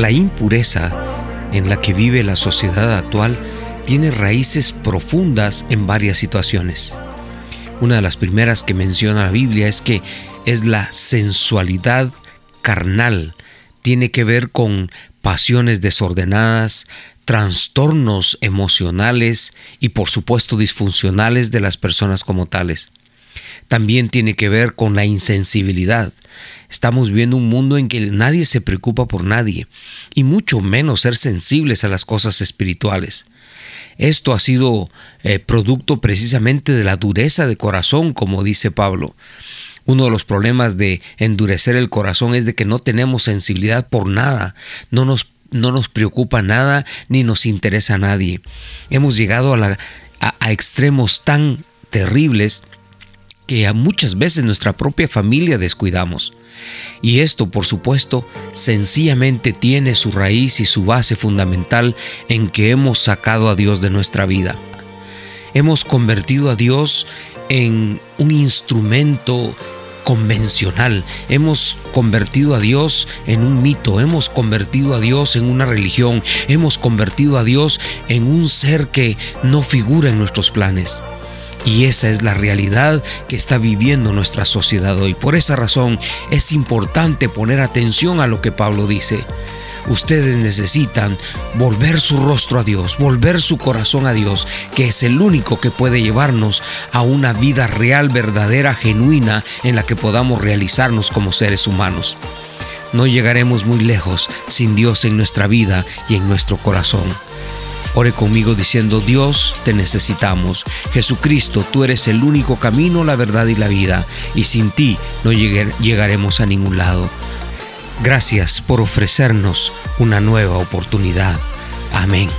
La impureza en la que vive la sociedad actual tiene raíces profundas en varias situaciones. Una de las primeras que menciona la Biblia es que es la sensualidad carnal. Tiene que ver con pasiones desordenadas, trastornos emocionales y por supuesto disfuncionales de las personas como tales. También tiene que ver con la insensibilidad. Estamos viviendo un mundo en que nadie se preocupa por nadie y mucho menos ser sensibles a las cosas espirituales. Esto ha sido eh, producto precisamente de la dureza de corazón, como dice Pablo. Uno de los problemas de endurecer el corazón es de que no tenemos sensibilidad por nada, no nos, no nos preocupa nada ni nos interesa a nadie. Hemos llegado a, a extremos tan terribles que muchas veces nuestra propia familia descuidamos. Y esto, por supuesto, sencillamente tiene su raíz y su base fundamental en que hemos sacado a Dios de nuestra vida. Hemos convertido a Dios en un instrumento convencional. Hemos convertido a Dios en un mito, hemos convertido a Dios en una religión, hemos convertido a Dios en un ser que no figura en nuestros planes. Y esa es la realidad que está viviendo nuestra sociedad hoy. Por esa razón es importante poner atención a lo que Pablo dice. Ustedes necesitan volver su rostro a Dios, volver su corazón a Dios, que es el único que puede llevarnos a una vida real, verdadera, genuina, en la que podamos realizarnos como seres humanos. No llegaremos muy lejos sin Dios en nuestra vida y en nuestro corazón. Ore conmigo diciendo, Dios, te necesitamos. Jesucristo, tú eres el único camino, la verdad y la vida, y sin ti no llegaremos a ningún lado. Gracias por ofrecernos una nueva oportunidad. Amén.